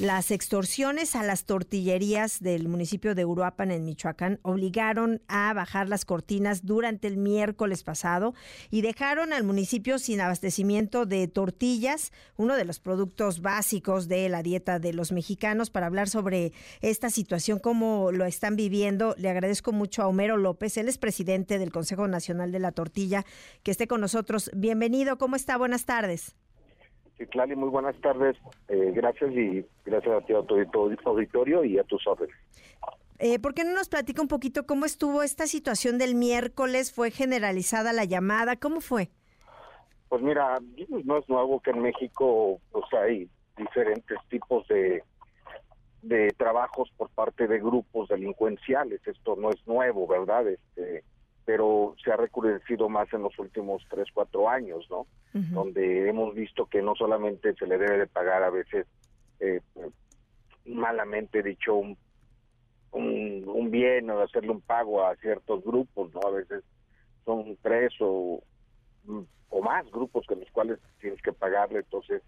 Las extorsiones a las tortillerías del municipio de Uruapan en Michoacán obligaron a bajar las cortinas durante el miércoles pasado y dejaron al municipio sin abastecimiento de tortillas, uno de los productos básicos de la dieta de los mexicanos. Para hablar sobre esta situación, cómo lo están viviendo, le agradezco mucho a Homero López, él es presidente del Consejo Nacional de la Tortilla, que esté con nosotros. Bienvenido, ¿cómo está? Buenas tardes. Clali, muy buenas tardes. Eh, gracias y gracias a ti, a tu, auditorio y a tus órdenes. Eh, ¿Por qué no nos platica un poquito cómo estuvo esta situación del miércoles? ¿Fue generalizada la llamada? ¿Cómo fue? Pues mira, no es nuevo que en México pues hay diferentes tipos de, de trabajos por parte de grupos delincuenciales. Esto no es nuevo, ¿verdad? Este, pero se ha recrudecido más en los últimos tres, cuatro años, ¿no? Donde hemos visto que no solamente se le debe de pagar a veces, eh, malamente dicho, un, un, bien o hacerle un pago a ciertos grupos, ¿no? A veces son tres o, o más grupos con los cuales tienes que pagarle, entonces,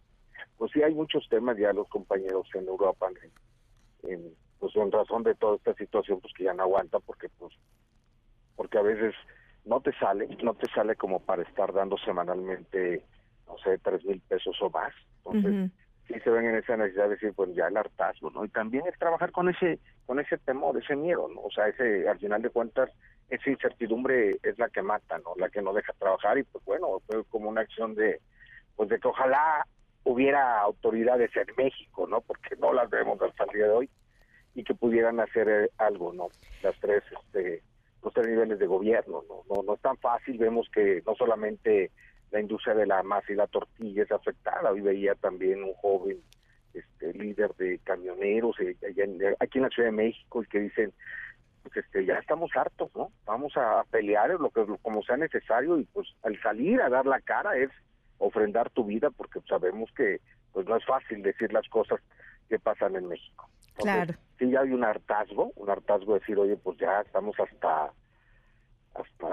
pues sí hay muchos temas ya los compañeros en Europa, en, pues en razón de toda esta situación, pues que ya no aguanta porque pues porque a veces no te sale, no te sale como para estar dando semanalmente, no sé, tres mil pesos o más. Entonces, sí se ven en esa necesidad de decir, pues ya el hartazgo, ¿no? Y también es trabajar con ese, con ese temor, ese miedo, ¿no? O sea, ese, al final de cuentas, esa incertidumbre es la que mata, ¿no? La que no deja trabajar y pues bueno, fue como una acción de, pues de que ojalá hubiera autoridades en México, ¿no? Porque no las vemos hasta el día de hoy y que pudieran hacer eh, algo, ¿no? Las tres, este, los tres niveles de gobierno. ¿no? No, no es tan fácil, vemos que no solamente la industria de la masa y la tortilla es afectada, hoy veía también un joven este, líder de camioneros eh, aquí en la Ciudad de México y que dicen, pues este, ya estamos hartos, ¿no? Vamos a pelear lo que como sea necesario y pues al salir a dar la cara es ofrendar tu vida porque sabemos que pues no es fácil decir las cosas que pasan en México claro. Sí, ya hay un hartazgo, un hartazgo de decir, oye, pues ya estamos hasta hasta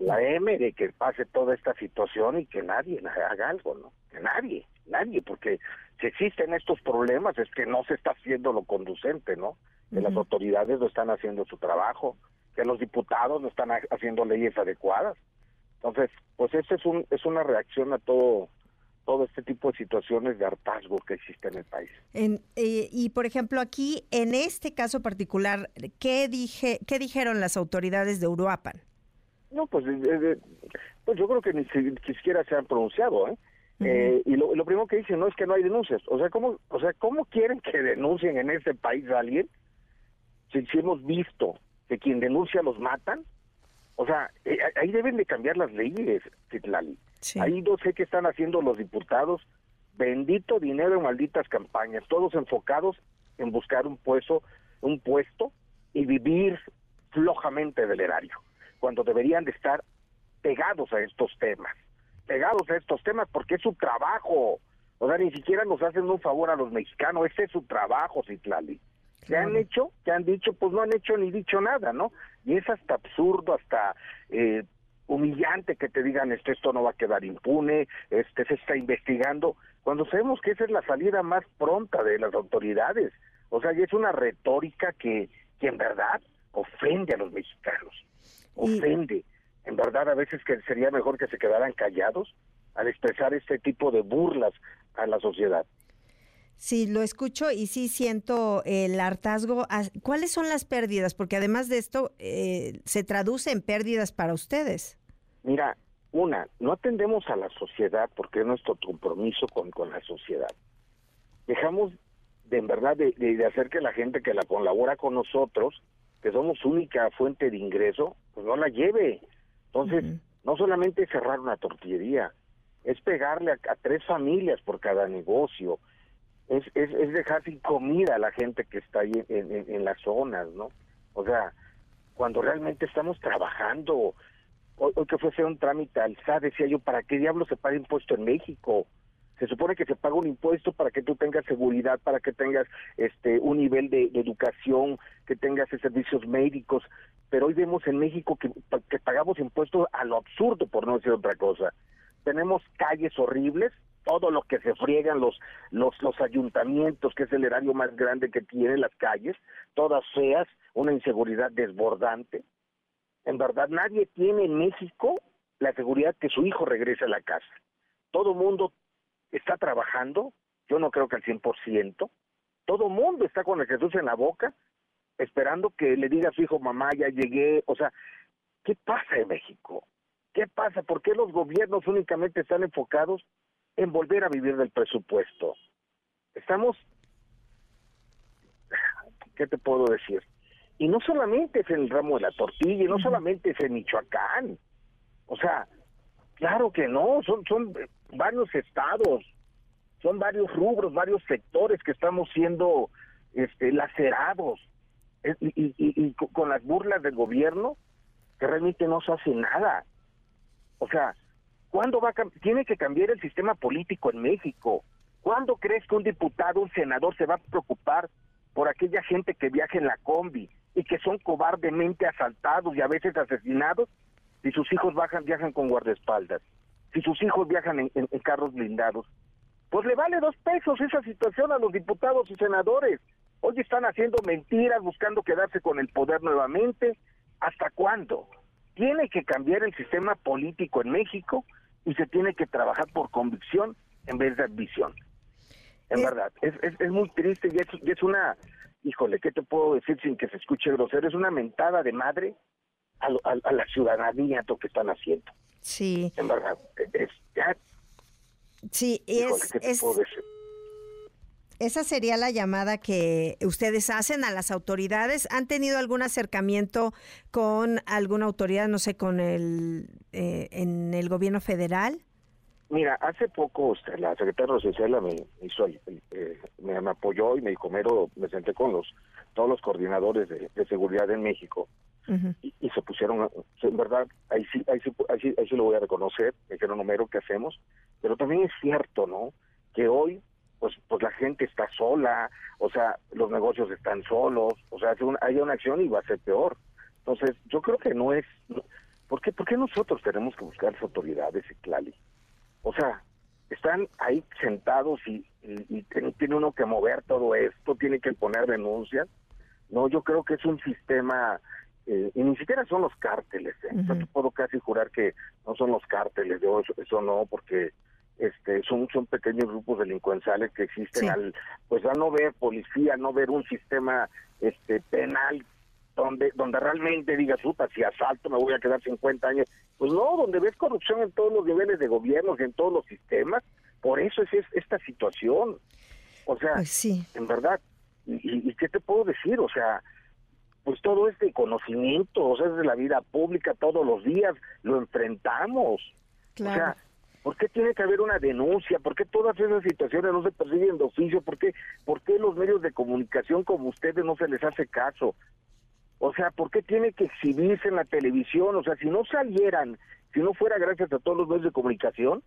la M de que pase toda esta situación y que nadie haga algo, ¿no? Que nadie, nadie, porque si existen estos problemas es que no se está haciendo lo conducente, ¿no? Que las autoridades no están haciendo su trabajo, que los diputados no están haciendo leyes adecuadas. Entonces, pues esa es, un, es una reacción a todo todo este tipo de situaciones de hartazgo que existe en el país. En, eh, y por ejemplo aquí, en este caso particular, ¿qué dije, qué dijeron las autoridades de Uruapan? No, pues, eh, eh, pues yo creo que ni, siquiera se han pronunciado, ¿eh? y lo, primero que dicen no es que no hay denuncias. O sea, ¿cómo, o sea, ¿cómo quieren que denuncien en este país a alguien si, si hemos visto que quien denuncia los matan? O sea, ahí deben de cambiar las leyes, Citlali. Ahí no sé qué están haciendo los diputados. Bendito dinero en malditas campañas, todos enfocados en buscar un puesto, un puesto y vivir flojamente del erario, cuando deberían de estar pegados a estos temas, pegados a estos temas porque es su trabajo. O sea, ni siquiera nos hacen un favor a los mexicanos, ese es su trabajo, Citlali. ¿Qué han hecho? ¿Qué han dicho? Pues no han hecho ni dicho nada, ¿no? Y es hasta absurdo, hasta eh, humillante que te digan este, esto no va a quedar impune, este se está investigando, cuando sabemos que esa es la salida más pronta de las autoridades. O sea, y es una retórica que, que en verdad ofende a los mexicanos, ofende. En verdad, a veces que sería mejor que se quedaran callados al expresar este tipo de burlas a la sociedad. Sí, lo escucho y sí siento el hartazgo. ¿Cuáles son las pérdidas? Porque además de esto, eh, se traduce en pérdidas para ustedes. Mira, una, no atendemos a la sociedad porque es nuestro compromiso con, con la sociedad. Dejamos de en verdad de, de, hacer que la gente que la colabora con nosotros, que somos única fuente de ingreso, pues no la lleve. Entonces, no solamente cerrar una tortillería, es pegarle a tres familias por cada negocio, es, es, es dejar sin comida a la gente que está ahí en, las zonas, ¿no? O sea, cuando realmente estamos trabajando, hoy, que fuese un trámite al SAT, decía yo, ¿para qué diablos se paga impuesto en México? Se supone que se paga un impuesto para que tú tengas seguridad, para que tengas este un nivel de, educación, que tengas servicios médicos, pero hoy vemos en México que pagamos impuestos a lo absurdo, por no decir otra cosa tenemos calles horribles, todo lo que se friegan los, los, los ayuntamientos, que es el erario más grande que tiene las calles, todas feas, una inseguridad desbordante. En verdad, nadie tiene en México la seguridad que su hijo regrese a la casa. Todo mundo está trabajando, yo no creo que al 100%, todo mundo está con el Jesús en la boca, esperando que le diga a su hijo, mamá, ya llegué. O sea, ¿qué pasa en México? ¿Qué pasa? ¿Por qué los gobiernos únicamente están enfocados en volver a vivir del presupuesto? Estamos, ¿qué te puedo decir? Y no solamente es en el ramo de la tortilla, y no solamente es en Michoacán. O sea, claro que no, son, son varios estados, son varios rubros, varios sectores que estamos siendo este, lacerados y, y, con las burlas del gobierno que realmente no se hace nada. O sea, ¿cuándo va a tiene que cambiar el sistema político en México? ¿Cuándo crees que un diputado, un senador se va a preocupar por aquella gente que viaja en la combi y que son cobardemente asaltados y a veces asesinados si sus hijos bajan, viajan con guardaespaldas? Si sus hijos viajan en carros blindados, pues le vale dos pesos esa situación a los diputados y senadores. Hoy están haciendo mentiras, buscando quedarse con el poder nuevamente. ¿Hasta cuándo? Tiene que cambiar el sistema político en México y se tiene que trabajar por convicción en vez de ambición. En eh, verdad, es, es, muy triste y es, y es una, híjole, ¿qué te puedo decir sin que se escuche grosero? Es una mentada de madre a, a, la ciudadanía lo que están haciendo. Sí. En verdad, es, ya, Sí, es, esa sería la llamada que ustedes hacen a las autoridades. ¿Han tenido algún acercamiento con alguna autoridad, no sé, con el eh, en el gobierno federal? Mira, hace poco este, la secretaria Rosicela me hizo, eh, me, apoyó y me dijo, Mero, me senté con los todos los coordinadores de, seguridad en México y, se pusieron, en verdad, ahí sí, ahí sí, ahí sí, ahí sí lo voy a reconocer, me dijeron, Homero, ¿qué hacemos? Pero también es cierto, ¿no? Que hoy, pues, pues la gente está sola, o sea, los negocios están solos, o sea, hay una acción y va a ser peor. Entonces, yo creo que no es... ¿Por qué, ¿Por qué nosotros tenemos que buscar las autoridades, Clali? O sea, están ahí sentados y, y, tiene uno que mover todo esto, tiene que poner denuncias. No, yo creo que es un sistema, eh, y ni siquiera son los cárteles. ¿eh? Yo te puedo casi jurar que no son los cárteles, yo eso, eso no, porque este son son pequeños grupos delincuenciales que existen al pues a no ver policía no ver un sistema este penal donde donde realmente digas puta si asalto me voy a quedar 50 años pues no donde ves corrupción en todos los niveles de gobierno en todos los sistemas por eso es, esta situación o sea pues sí. en verdad y, y, qué te puedo decir o sea pues todo este conocimiento o sea es de la vida pública todos los días lo enfrentamos claro. o sea ¿Por qué tiene que haber una denuncia? ¿Por qué todas esas situaciones no se persiguen de oficio? ¿Por qué, ¿Por qué los medios de comunicación como ustedes no se les hace caso? O sea, ¿por qué tiene que exhibirse en la televisión? O sea, si no salieran, si no fuera gracias a todos los medios de comunicación,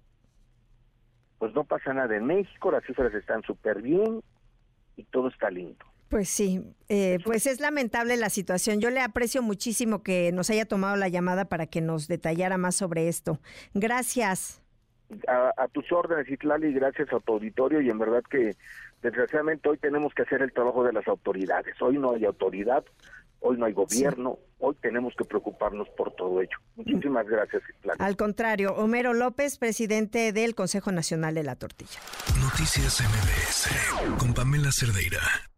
pues no pasa nada en México, las cifras están súper bien y todo está lindo. Pues sí, eh, pues es lamentable la situación. Yo le aprecio muchísimo que nos haya tomado la llamada para que nos detallara más sobre esto. Gracias a, tus órdenes, Itlali, gracias a tu auditorio y en verdad que desgraciadamente hoy tenemos que hacer el trabajo de las autoridades. Hoy no hay autoridad, hoy no hay gobierno, hoy tenemos que preocuparnos por todo ello. Muchísimas gracias, Itlali. Al contrario, Homero López, presidente del Consejo Nacional de la Tortilla. Noticias MBS con Pamela Cerdeira.